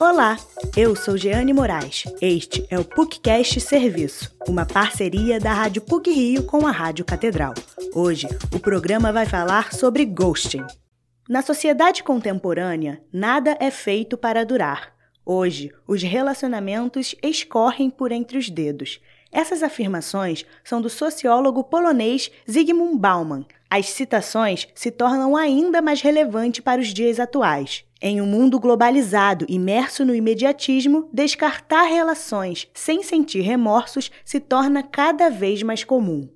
Olá, eu sou Jeane Moraes. Este é o PUCcast Serviço, uma parceria da Rádio PUC Rio com a Rádio Catedral. Hoje, o programa vai falar sobre ghosting. Na sociedade contemporânea, nada é feito para durar. Hoje, os relacionamentos escorrem por entre os dedos. Essas afirmações são do sociólogo polonês Zygmunt Bauman. As citações se tornam ainda mais relevantes para os dias atuais. Em um mundo globalizado, imerso no imediatismo, descartar relações sem sentir remorsos se torna cada vez mais comum.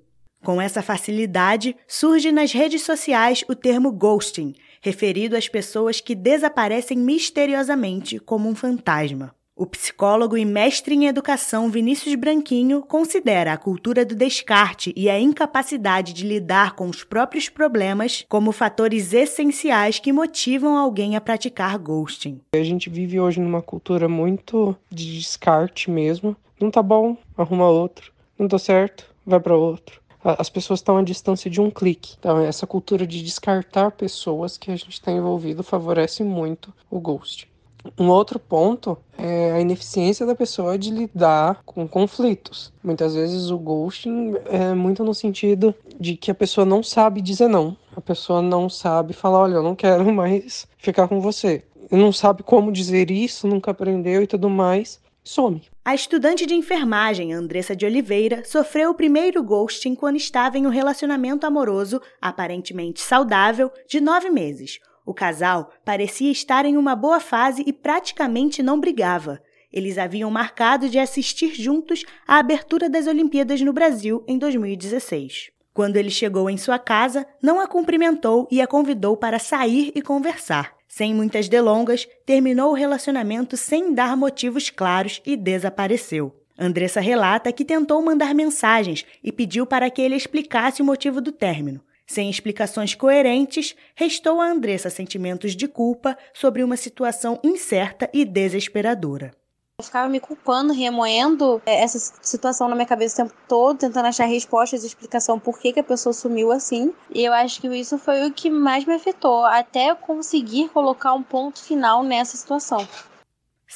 Com essa facilidade, surge nas redes sociais o termo ghosting, referido às pessoas que desaparecem misteriosamente como um fantasma. O psicólogo e mestre em educação Vinícius Branquinho considera a cultura do descarte e a incapacidade de lidar com os próprios problemas como fatores essenciais que motivam alguém a praticar ghosting. A gente vive hoje numa cultura muito de descarte mesmo. Não tá bom, arruma outro. Não tá certo, vai para outro. As pessoas estão à distância de um clique. Então, essa cultura de descartar pessoas que a gente está envolvido favorece muito o ghost. Um outro ponto é a ineficiência da pessoa de lidar com conflitos. Muitas vezes o ghosting é muito no sentido de que a pessoa não sabe dizer não. A pessoa não sabe falar, olha, eu não quero mais ficar com você. Não sabe como dizer isso, nunca aprendeu e tudo mais, some. A estudante de enfermagem Andressa de Oliveira sofreu o primeiro ghosting quando estava em um relacionamento amoroso, aparentemente saudável, de nove meses. O casal parecia estar em uma boa fase e praticamente não brigava. Eles haviam marcado de assistir juntos à abertura das Olimpíadas no Brasil em 2016. Quando ele chegou em sua casa, não a cumprimentou e a convidou para sair e conversar. Sem muitas delongas, terminou o relacionamento sem dar motivos claros e desapareceu. Andressa relata que tentou mandar mensagens e pediu para que ele explicasse o motivo do término. Sem explicações coerentes, restou a Andressa sentimentos de culpa sobre uma situação incerta e desesperadora. Eu ficava me culpando, remoendo é, essa situação na minha cabeça o tempo todo, tentando achar respostas e explicação por que, que a pessoa sumiu assim. E eu acho que isso foi o que mais me afetou, até conseguir colocar um ponto final nessa situação.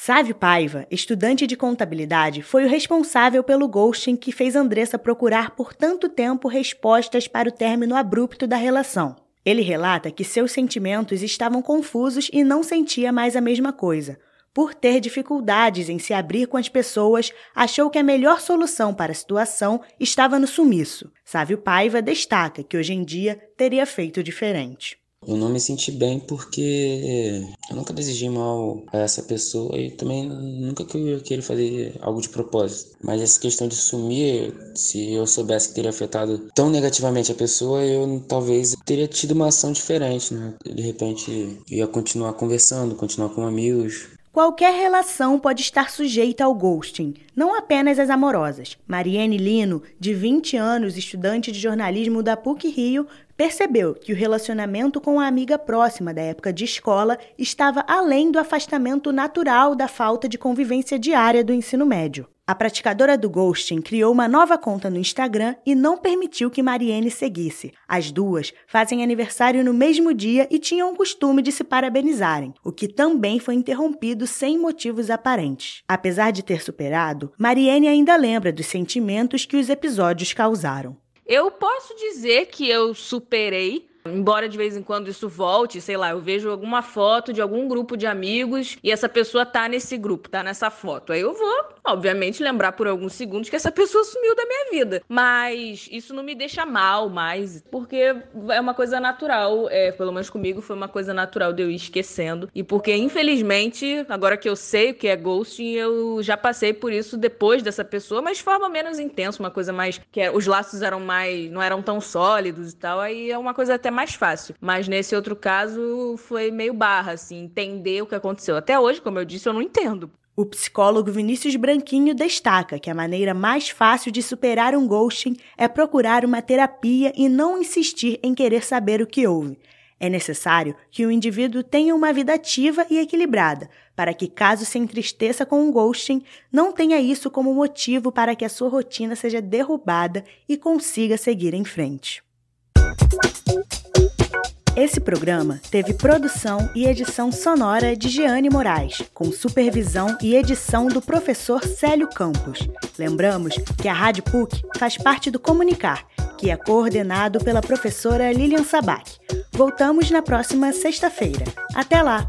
Sávio Paiva, estudante de contabilidade, foi o responsável pelo ghosting que fez Andressa procurar por tanto tempo respostas para o término abrupto da relação. Ele relata que seus sentimentos estavam confusos e não sentia mais a mesma coisa. Por ter dificuldades em se abrir com as pessoas, achou que a melhor solução para a situação estava no sumiço. Sávio Paiva destaca que hoje em dia teria feito diferente. Eu não me senti bem porque eu nunca desejei mal a essa pessoa e também nunca queria fazer algo de propósito. Mas essa questão de sumir, se eu soubesse que teria afetado tão negativamente a pessoa, eu talvez teria tido uma ação diferente, né? De repente ia continuar conversando, continuar com amigos, Qualquer relação pode estar sujeita ao ghosting, não apenas as amorosas. Mariane Lino, de 20 anos, estudante de jornalismo da PUC Rio, percebeu que o relacionamento com a amiga próxima da época de escola estava além do afastamento natural da falta de convivência diária do ensino médio. A praticadora do ghosting criou uma nova conta no Instagram e não permitiu que Mariene seguisse. As duas fazem aniversário no mesmo dia e tinham o costume de se parabenizarem, o que também foi interrompido sem motivos aparentes. Apesar de ter superado, Mariene ainda lembra dos sentimentos que os episódios causaram. Eu posso dizer que eu superei Embora de vez em quando isso volte, sei lá, eu vejo alguma foto de algum grupo de amigos e essa pessoa tá nesse grupo, tá nessa foto. Aí eu vou, obviamente, lembrar por alguns segundos que essa pessoa sumiu da minha vida. Mas isso não me deixa mal mais, porque é uma coisa natural. É, pelo menos comigo foi uma coisa natural de eu ir esquecendo. E porque, infelizmente, agora que eu sei o que é ghosting, eu já passei por isso depois dessa pessoa, mas de forma menos intensa, uma coisa mais. que é, os laços eram mais. não eram tão sólidos e tal. Aí é uma coisa até mais fácil. Mas nesse outro caso foi meio barra, assim, entender o que aconteceu. Até hoje, como eu disse, eu não entendo. O psicólogo Vinícius Branquinho destaca que a maneira mais fácil de superar um ghosting é procurar uma terapia e não insistir em querer saber o que houve. É necessário que o indivíduo tenha uma vida ativa e equilibrada, para que, caso se entristeça com um ghosting, não tenha isso como motivo para que a sua rotina seja derrubada e consiga seguir em frente. Esse programa teve produção e edição sonora de Jeane Moraes, com supervisão e edição do professor Célio Campos. Lembramos que a Rádio PUC faz parte do Comunicar, que é coordenado pela professora Lilian Sabac. Voltamos na próxima sexta-feira. Até lá!